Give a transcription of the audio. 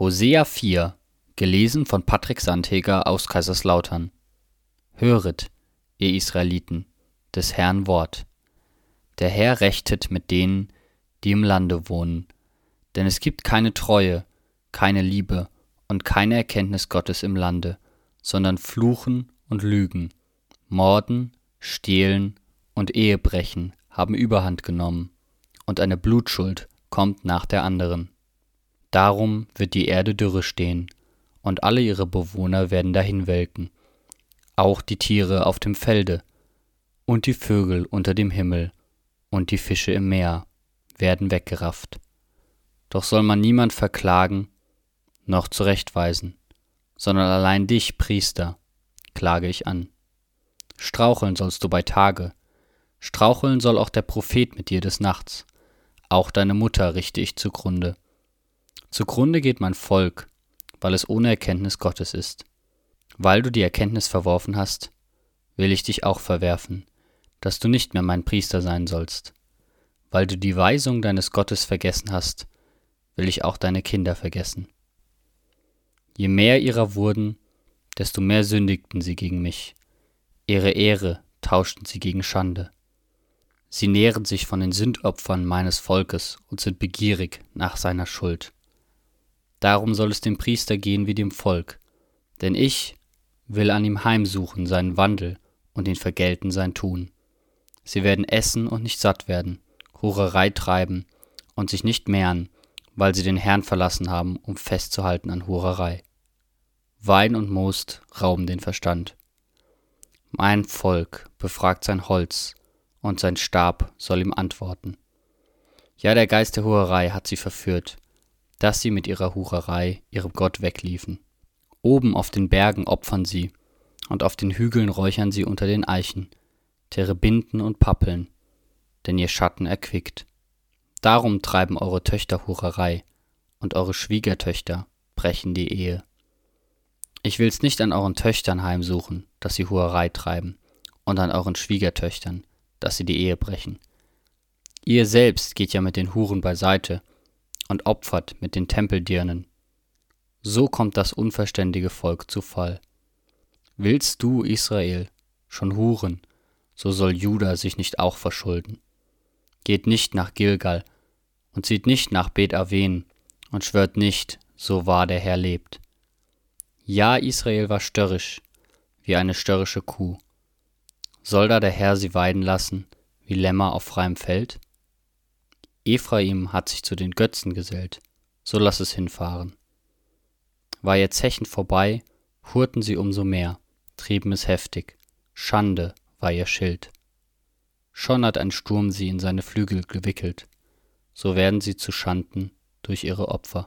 Hosea 4, gelesen von Patrick Sandheger aus Kaiserslautern. Höret, ihr Israeliten, des Herrn Wort. Der Herr rechtet mit denen, die im Lande wohnen, denn es gibt keine Treue, keine Liebe und keine Erkenntnis Gottes im Lande, sondern Fluchen und Lügen, Morden, Stehlen und Ehebrechen haben Überhand genommen, und eine Blutschuld kommt nach der anderen. Darum wird die Erde dürre stehen, und alle ihre Bewohner werden dahinwelken, auch die Tiere auf dem Felde, und die Vögel unter dem Himmel, und die Fische im Meer werden weggerafft. Doch soll man niemand verklagen, noch zurechtweisen, sondern allein dich, Priester, klage ich an. Straucheln sollst du bei Tage, straucheln soll auch der Prophet mit dir des Nachts, auch deine Mutter richte ich zugrunde. Zugrunde geht mein Volk, weil es ohne Erkenntnis Gottes ist. Weil du die Erkenntnis verworfen hast, will ich dich auch verwerfen, dass du nicht mehr mein Priester sein sollst. Weil du die Weisung deines Gottes vergessen hast, will ich auch deine Kinder vergessen. Je mehr ihrer wurden, desto mehr sündigten sie gegen mich. Ihre Ehre tauschten sie gegen Schande. Sie nähren sich von den Sündopfern meines Volkes und sind begierig nach seiner Schuld. Darum soll es dem Priester gehen wie dem Volk, denn ich will an ihm heimsuchen seinen Wandel und ihn vergelten sein Tun. Sie werden essen und nicht satt werden, Hurerei treiben und sich nicht mehren, weil sie den Herrn verlassen haben, um festzuhalten an Hurerei. Wein und Most rauben den Verstand. Mein Volk befragt sein Holz, und sein Stab soll ihm antworten. Ja, der Geist der Hurerei hat sie verführt, dass sie mit ihrer Hurerei ihrem Gott wegliefen. Oben auf den Bergen opfern sie, und auf den Hügeln räuchern sie unter den Eichen, Terebinden und Pappeln, denn ihr Schatten erquickt. Darum treiben eure Töchter Hurerei, und eure Schwiegertöchter brechen die Ehe. Ich will's nicht an euren Töchtern heimsuchen, dass sie Hurerei treiben, und an euren Schwiegertöchtern, dass sie die Ehe brechen. Ihr selbst geht ja mit den Huren beiseite und opfert mit den Tempeldirnen. So kommt das unverständige Volk zu Fall. Willst du, Israel, schon huren, so soll Juda sich nicht auch verschulden. Geht nicht nach Gilgal und zieht nicht nach Bet Aven und schwört nicht, so wahr der Herr lebt. Ja, Israel war störrisch, wie eine störrische Kuh. Soll da der Herr sie weiden lassen, wie Lämmer auf freiem Feld? Ephraim hat sich zu den Götzen gesellt, so lass es hinfahren. War ihr Zechen vorbei, hurten sie umso mehr, trieben es heftig, Schande war ihr Schild. Schon hat ein Sturm sie in seine Flügel gewickelt, so werden sie zu Schanden durch ihre Opfer.